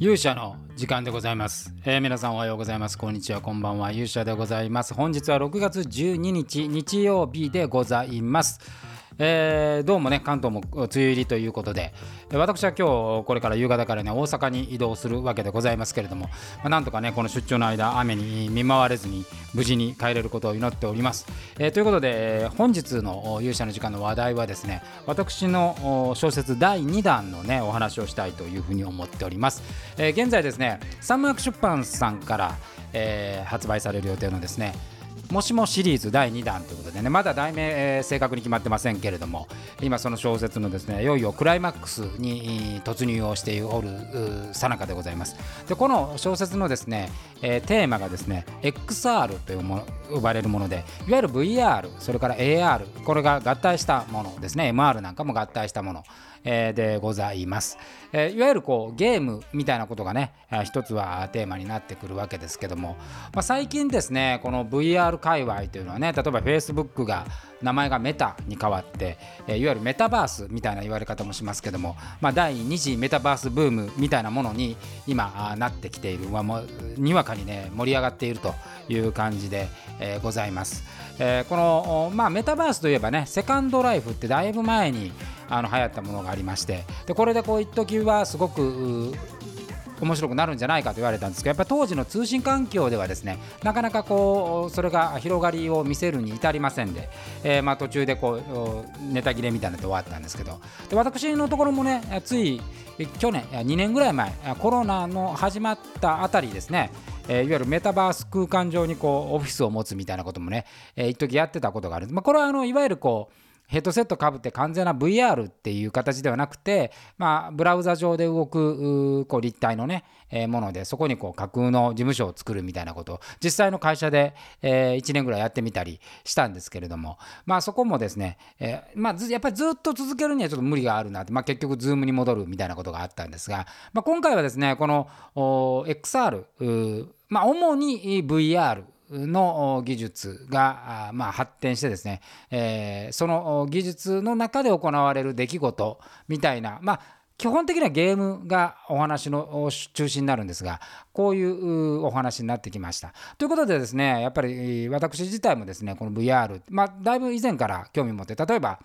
勇者の時間でございます、えー、皆さんおはようございます。こんにちは。こんばんは。勇者でございます。本日は6月12日日曜日でございます。えー、どうもね関東も梅雨入りということで私は今日これから夕方からね大阪に移動するわけでございますけれども、まあ、なんとかねこの出張の間雨に見舞われずに無事に帰れることを祈っております、えー、ということで本日の勇者の時間の話題はですね私の小説第2弾のねお話をしたいというふうに思っております、えー、現在ですねサンマーク出版さんから、えー、発売される予定のですねもしもシリーズ第2弾ということでねまだ題名、えー、正確に決まってませんけれども今その小説のですねいよいよクライマックスに突入をしておるさなかでございます。でこの小説のですね、えー、テーマがですね XR というも呼ばれるものでいわゆる VR それから AR これが合体したものですね。MR なんかも合体したもの。え、でございます、え、いわゆるこうゲームみたいなことがね一つはテーマになってくるわけですけども、まあ、最近ですねこの VR 界隈というのはね例えば Facebook が名前がメタに変わって、え、いわゆるメタバースみたいな言われ方もしますけども、まあ、第2次メタバースブームみたいなものに今なってきている、まあ、にわかにね盛り上がっているという感じで、え、ございます、え、この、まあ、メタバースといえばねセカンドライフってだいぶ前にあの流行ったものがありましてでこれでこう一時はすごく面白くなるんじゃないかと言われたんですけどやっぱ当時の通信環境ではですねなかなかこうそれが広がりを見せるに至りませんで、えー、まあ途中でこうネタ切れみたいなので終わったんですけどで私のところもねつい去年2年ぐらい前コロナの始まったあたりですねえー、いわゆるメタバース空間上にこうオフィスを持つみたいなこともね、えー、一時やってたことがある、まあ、これはあのいわゆるこうヘッドセットかぶって完全な VR っていう形ではなくて、まあ、ブラウザ上で動くこう立体のね、えー、ものでそこにこう架空の事務所を作るみたいなこと。を実際の会社で、えー、1年ぐらいやってみたりしたんですけれども、まあ、そこもですね、えー、まあ、やっぱりずっと続けるにはちょっと無理があるなって、まあ、結局 Zoom に戻るみたいなことがあったんですが、まあ、今回はですねこの XR まあ、主に VR の技術が、まあ、発展してですね、えー、その技術の中で行われる出来事みたいな、まあ、基本的にはゲームがお話の中心になるんですがこういうお話になってきました。ということでですねやっぱり私自体もですねこの VR、まあ、だいぶ以前から興味持って例えば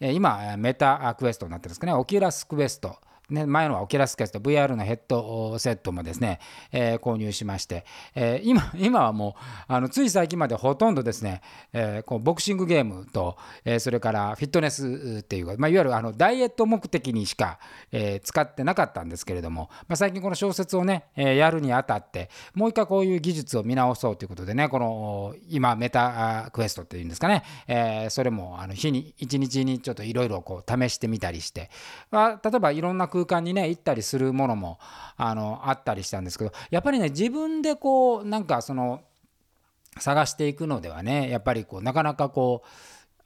今メタクエストになってるんですかねオキュラスクエストね、前のはオキュラスクエスト VR のヘッドセットもですね、えー、購入しまして、えー、今今はもうあのつい最近までほとんどですね、えー、こうボクシングゲームと、えそれからフィットネスっていう、まあ、いわゆるあのダイエット目的にしか、え使ってなかったんですけれども、まあ、最近この小説をね、えやるにあたってもう一回こういう技術を見直そうということでねこの今メタクエストっていうんですかね、えそれもあの日に1日にちょっといろいろ試してみたりして、まあ、例えばいろんな空間にね行ったりするものもあのあったりしたんですけどやっぱりね自分でこうなんかその探していくのではねやっぱりこうなかなかこう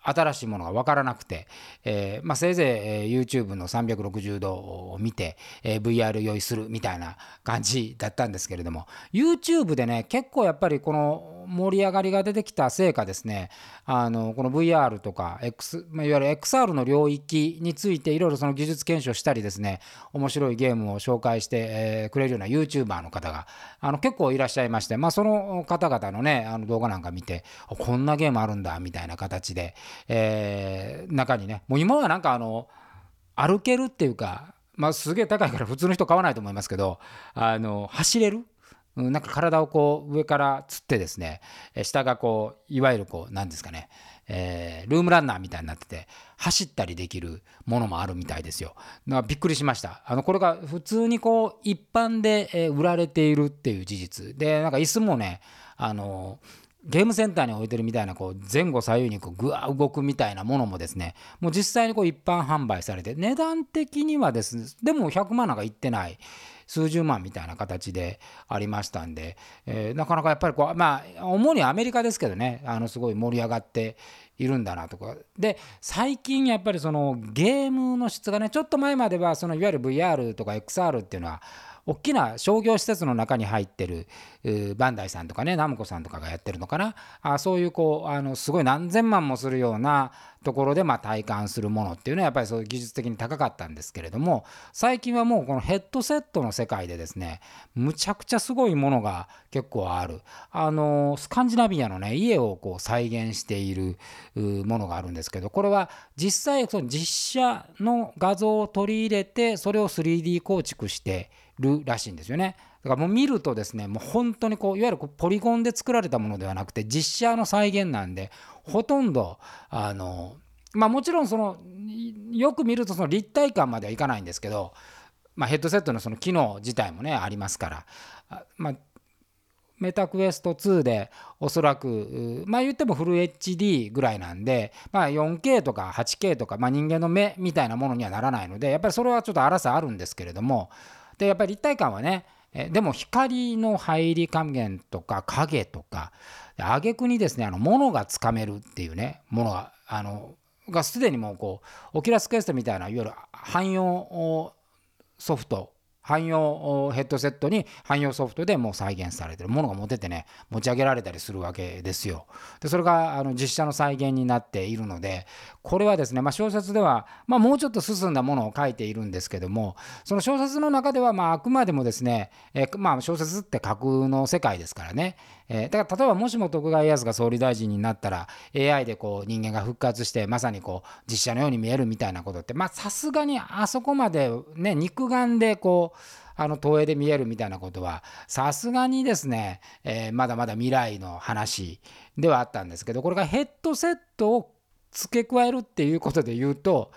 新しいものが分からなくて、えー、まあ、せいぜい、え、YouTube の360度を見て、えー、VR 用意するみたいな感じだったんですけれども YouTube でね結構やっぱりこの盛り上がりが出てきたせいかですねあのこの VR とか、X、いわゆる XR の領域についていろいろその技術検証したりですね面白いゲームを紹介して、えくれるような YouTuber の方があの結構いらっしゃいまして、まあ、その方々のねあの動画なんか見てこんなゲームあるんだみたいな形で、えー、中にねもう今はなんかあの歩けるっていうかまあすげえ高いから普通の人買わないと思いますけどあの走れるなんか体をこう上からつってですね下がこういわゆるこう何ですかね、えー、ルームランナーみたいになってて走ったりできるものもあるみたいですよ。びっくりしました。あのこれが普通にこう一般で売られているっていう事実でなんか椅子もねあのゲームセンターに置いてるみたいなこう前後左右にこうぐわ動くみたいなものもですねもう実際にこう一般販売されて値段的にはですねでも100万なんかいってない数十万みたいな形でありましたんで、えー、なかなかやっぱりこうまあ主にアメリカですけどねあのすごい盛り上がっているんだなとか。で最近やっぱりそのゲームの質がねちょっと前まではそのいわゆる VR とか XR っていうのは大きな商業施設の中に入ってるバンダイさんとかねナムコさんとかがやってるのかな。あそういうこうあのすごい何千万もするようなところでま体感するものっていうのはやっぱりそういう技術的に高かったんですけれども最近はもうこのヘッドセットの世界でですねむちゃくちゃすごいものが結構ある。あのスカンジナビアのね家をこう再現しているものがあるんですけどこれは実際その実写の画像を取り入れてそれを 3D 構築してるらしいんですよね。だからもう見るとですねもう本当にこういわゆるポリゴンで作られたものではなくて実写の再現なんでほとんどあのまあもちろんそのよく見るとその立体感まではいかないんですけど、まあ、ヘッドセットのその機能自体もねありますから、まあ、メタクエスト2でおそらくまあ言ってもフル HD ぐらいなんで、まあ、4K とか 8K とか、まあ、人間の目みたいなものにはならないのでやっぱりそれはちょっと荒さあるんですけれどもでやっぱり立体感はねえでも光の入り加減とか影とか挙句にですねあの物がつかめるっていうねものがあのがすでにもうこうオキュラスクエストみたいないわゆる汎用ソフト汎用ヘッドセットに汎用ソフトでもう再現されてるものが持ててね持ち上げられたりするわけですよ。でそれがあの実写の再現になっているのでこれはですね、まあ、小説では、まあ、もうちょっと進んだものを書いているんですけどもその小説の中ではまああくまでもですね、えまあ、小説って架空の世界ですからね、えー、だから例えばもしも徳川家康が総理大臣になったら AI でこう人間が復活してまさにこう実写のように見えるみたいなことってさすがにあそこまでね肉眼でこうあの投影で見えるみたいなことはさすがにですね、えー、まだまだ未来の話ではあったんですけどこれがヘッドセットを付け加えるっていうことで言うと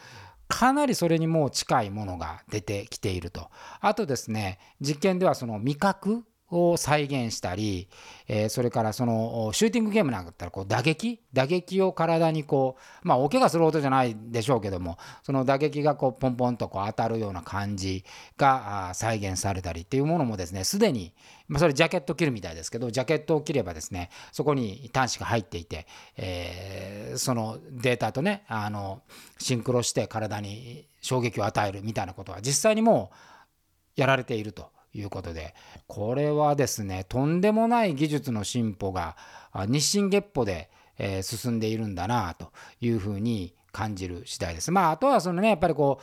かなりそれにもう近いものが出てきていると。あとですね実験ではその味覚を再現したり、えー、それからそのシューティングゲームなんかだったらこう打撃？打撃を体にこうまあお怪我するほどじゃないでしょうけどもその打撃がこうポンポンとこう当たるような感じが再現されたりっていうものもですねすでに、まあ、それジャケット着るみたいですけどジャケットを着ればですねそこに端子が入っていて、えー、そのデータとねあのシンクロして体に衝撃を与えるみたいなことは実際にもうやられていると。いうことでこれはですねとんでもない技術の進歩が日進月歩で、え進んでいるんだなというふうに感じる次第です。まああとはそのねやっぱりこ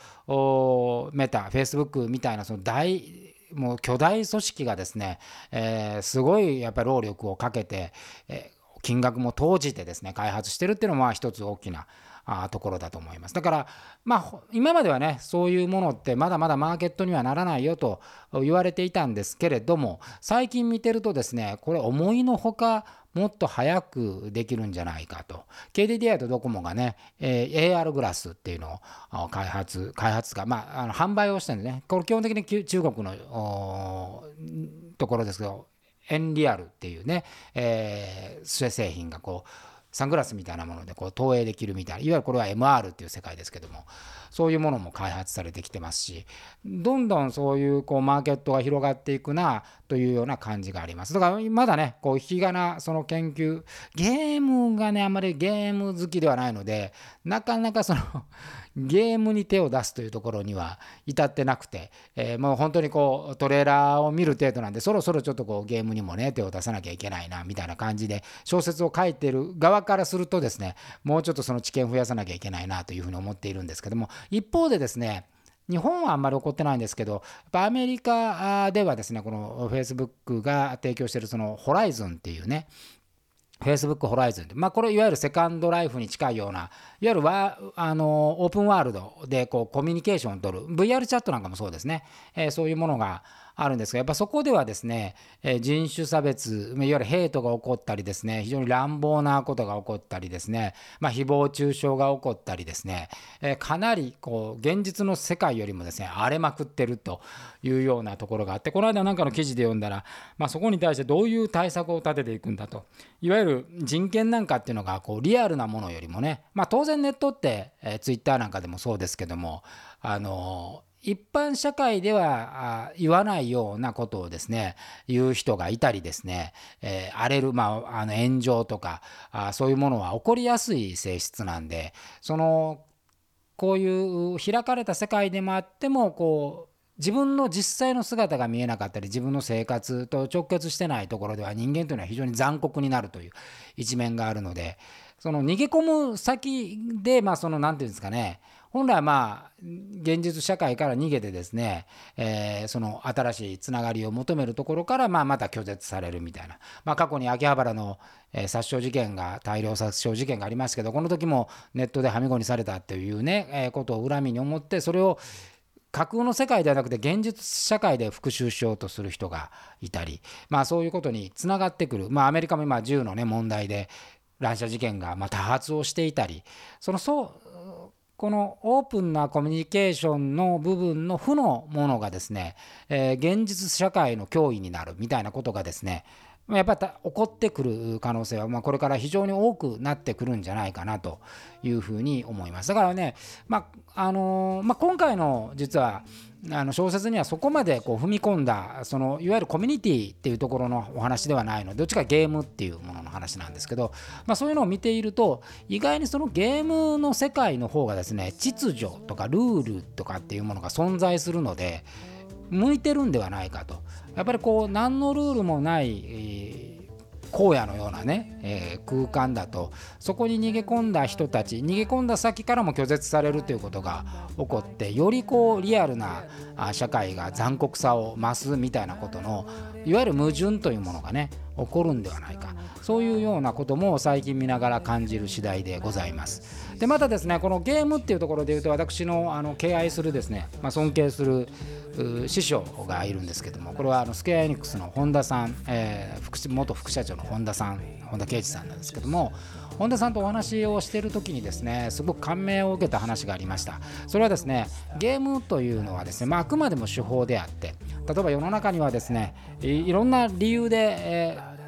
うメタフェイスブックみたいなその大もう巨大組織がですね、えー、すごいやっぱり労力をかけて、えー、金額も投じてですね開発してるっていうのは一つ大きなあところだと思います。だからまあ今まではねそういうものってまだまだマーケットにはならないよと言われていたんですけれども最近見てるとですねこれ思いのほかもっと早くできるんじゃないかと KDDI とドコモがね、えー、AR グラスっていうのを開発開発かまああの販売をしてるんでねこれ基本的に中国のところですけどエンリアルっていうね、えー、製品がこうサングラスみたいなものでこう投影できるみたいないわゆるこれは MR っていう世界ですけどもそういうものも開発されてきてますしどんどんそういうこうマーケットが広がっていくなというような感じがあります。だからまだねこう引き金その研究ゲームがねあんまりゲーム好きではないのでなかなかそのゲームに手を出すというところには至ってなくて、えー、もう本当にこうトレーラーを見る程度なんでそろそろちょっとこうゲームにもね手を出さなきゃいけないなみたいな感じで小説を書いてる側からするとですねもうちょっとその知見を増やさなきゃいけないなというふうに思っているんですけども一方でですね日本はあんまり起こってないんですけど、やっぱアメリカではですね、この Facebook が提供しているそのホライズンっていうね、Facebook ホライズンまあ、これいわゆるセカンドライフに近いようないわゆるワあのオープンワールドでこうコミュニケーションを取る。VR チャットなんかもそうですね、えー、そういうものがあるんですがやっぱそこではですね、え人種差別いわゆるヘイトが起こったりですね非常に乱暴なことが起こったりですね、まあ、誹謗中傷が起こったりですね、えかなりこう現実の世界よりもですね荒れまくってるというようなところがあってこの間なんかの記事で読んだら、まあ、そこに対してどういう対策を立てていくんだと。いわゆる人権なんかっていうのがこうリアルなものよりもね、まあ、当然ネットって、えー、ツイッターなんかでもそうですけどもあの一般社会では言わないようなことをですね言う人がいたりですね、えー、荒れる、まあ、あの炎上とかあそういうものは起こりやすい性質なんでそのこういう開かれた世界でもあってもこう自分の実際の姿が見えなかったり自分の生活と直結してないところでは人間というのは非常に残酷になるという一面があるのでその逃げ込む先でまあその何て言うんですかね本来まあ現実社会から逃げてですね、えー、その新しいつながりを求めるところからまあまた拒絶されるみたいな、まあ、過去に秋葉原の、えー、殺傷事件が大量殺傷事件がありますけどこの時もネットではみごにされたっていうね、えー、ことを恨みに思ってそれを架空の世界ではなくて現実社会で復讐しようとする人がいたり、まあ、そういうことにつながってくる、まあ、アメリカも今銃の、ね、問題で乱射事件がま多発をしていたりそのそうこのオープンなコミュニケーションの部分の負のものがですね、えー、現実社会の脅威になるみたいなことがですねやっぱり起こってくる可能性は、まあ、これから非常に多くなってくるんじゃないかなというふうに思います。だからね、まああのー、まあ、今回の実はあの小説にはそこまでこう踏み込んだそのいわゆるコミュニティっていうところのお話ではないのでどっちかゲームっていうものの話なんですけど、まあ、そういうのを見ていると意外にそのゲームの世界の方がですね秩序とかルールとかっていうものが存在するので向いてるんではないかと。やっぱりこう何のルールもない、荒野のようなね、えー、空間だとそこに逃げ込んだ人たち逃げ込んだ先からも拒絶されるということが起こってよりこうリアルな社会が残酷さを増すみたいなことのいわゆる矛盾というものがね起こるんではないかそういうようなことも最近見ながら感じる次第でございます。でまたですねこのゲームっていうところで言うと私のあの敬愛するですね、まあ、尊敬する師匠がいるんですけどもこれはあのスケアエニックスの本田さん、えー、元副社長の本田さん本田圭司さんなんですけども本田さんとお話をしている時にですねすごく感銘を受けた話がありましたそれはですねゲームというのはですね、まあ、あくまでも手法であって例えば世の中にはですねいろんな理由で、えー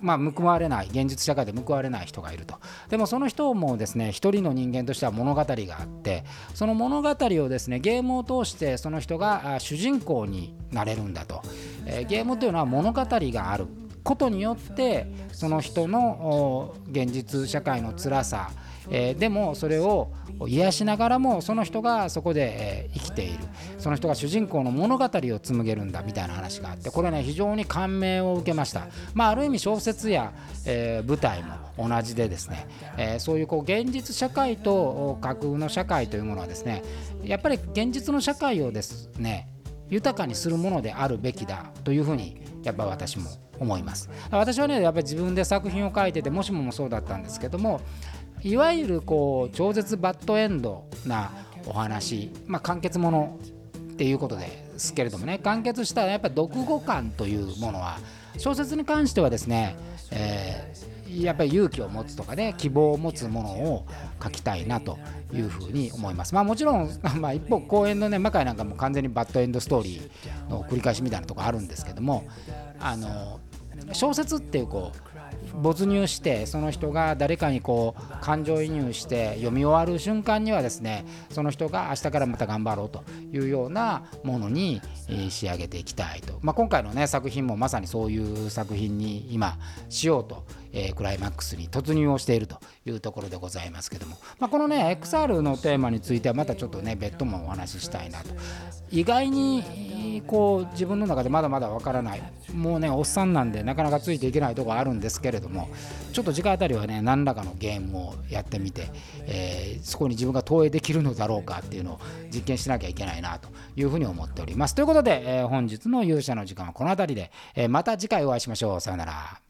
まあ、報われない現実社会で報われない人がいると。でもその人もですね一人の人間としては物語があってその物語をですねゲームを通してその人が主人公になれるんだと、えー、ゲームというのは物語がある。ことによってその人の現実社会の辛さえ、でもそれを癒しながらもその人がそこで、え、生きている。その人が主人公の物語を紡げるんだみたいな話があってこれね非常に感銘を受けました。まあある意味小説や、え、舞台も同じでですね、えそういうこう現実社会と架空の社会というものはですねやっぱり現実の社会をですね豊かにするものであるべきだというふうにやっぱ私も思います私はねやっぱり自分で作品を書いててもしももそうだったんですけどもいわゆるこう超絶バッドエンドなお話、まあ、完結ものっていうことですけれどもね完結したやっぱり読後感というものは小説に関してはですね、えー、やっぱり勇気を持つとかね希望を持つものを書きたいなというふうに思います。まあ、もちろん、まあ、一方公演のね魔界なんかも完全にバッドエンドストーリーの繰り返しみたいなとこあるんですけどもあの小説っていうこう没入してその人が誰かにこう感情移入して読み終わる瞬間にはですねその人が明日からまた頑張ろうというようなものに仕上げていきたいと、まあ、今回のね作品もまさにそういう作品に今しようとえー、クライマックスに突入をしているというところでございますけども、まあ、このね XR のテーマについてはまたちょっとね別途もお話ししたいなと。意外にこう自分の中でまだまだわからない。もうねおっさんなんでなかなかついていけないとこあるんですけれどもちょっと次回あたりはね何らかのゲームをやってみて、えー、そこに自分が投影できるのだろうかっていうのを実験しなきゃいけないなというふうに思っております。ということで、えー、本日の勇者の時間はこの辺りで、えー、また次回お会いしましょう。さようなら。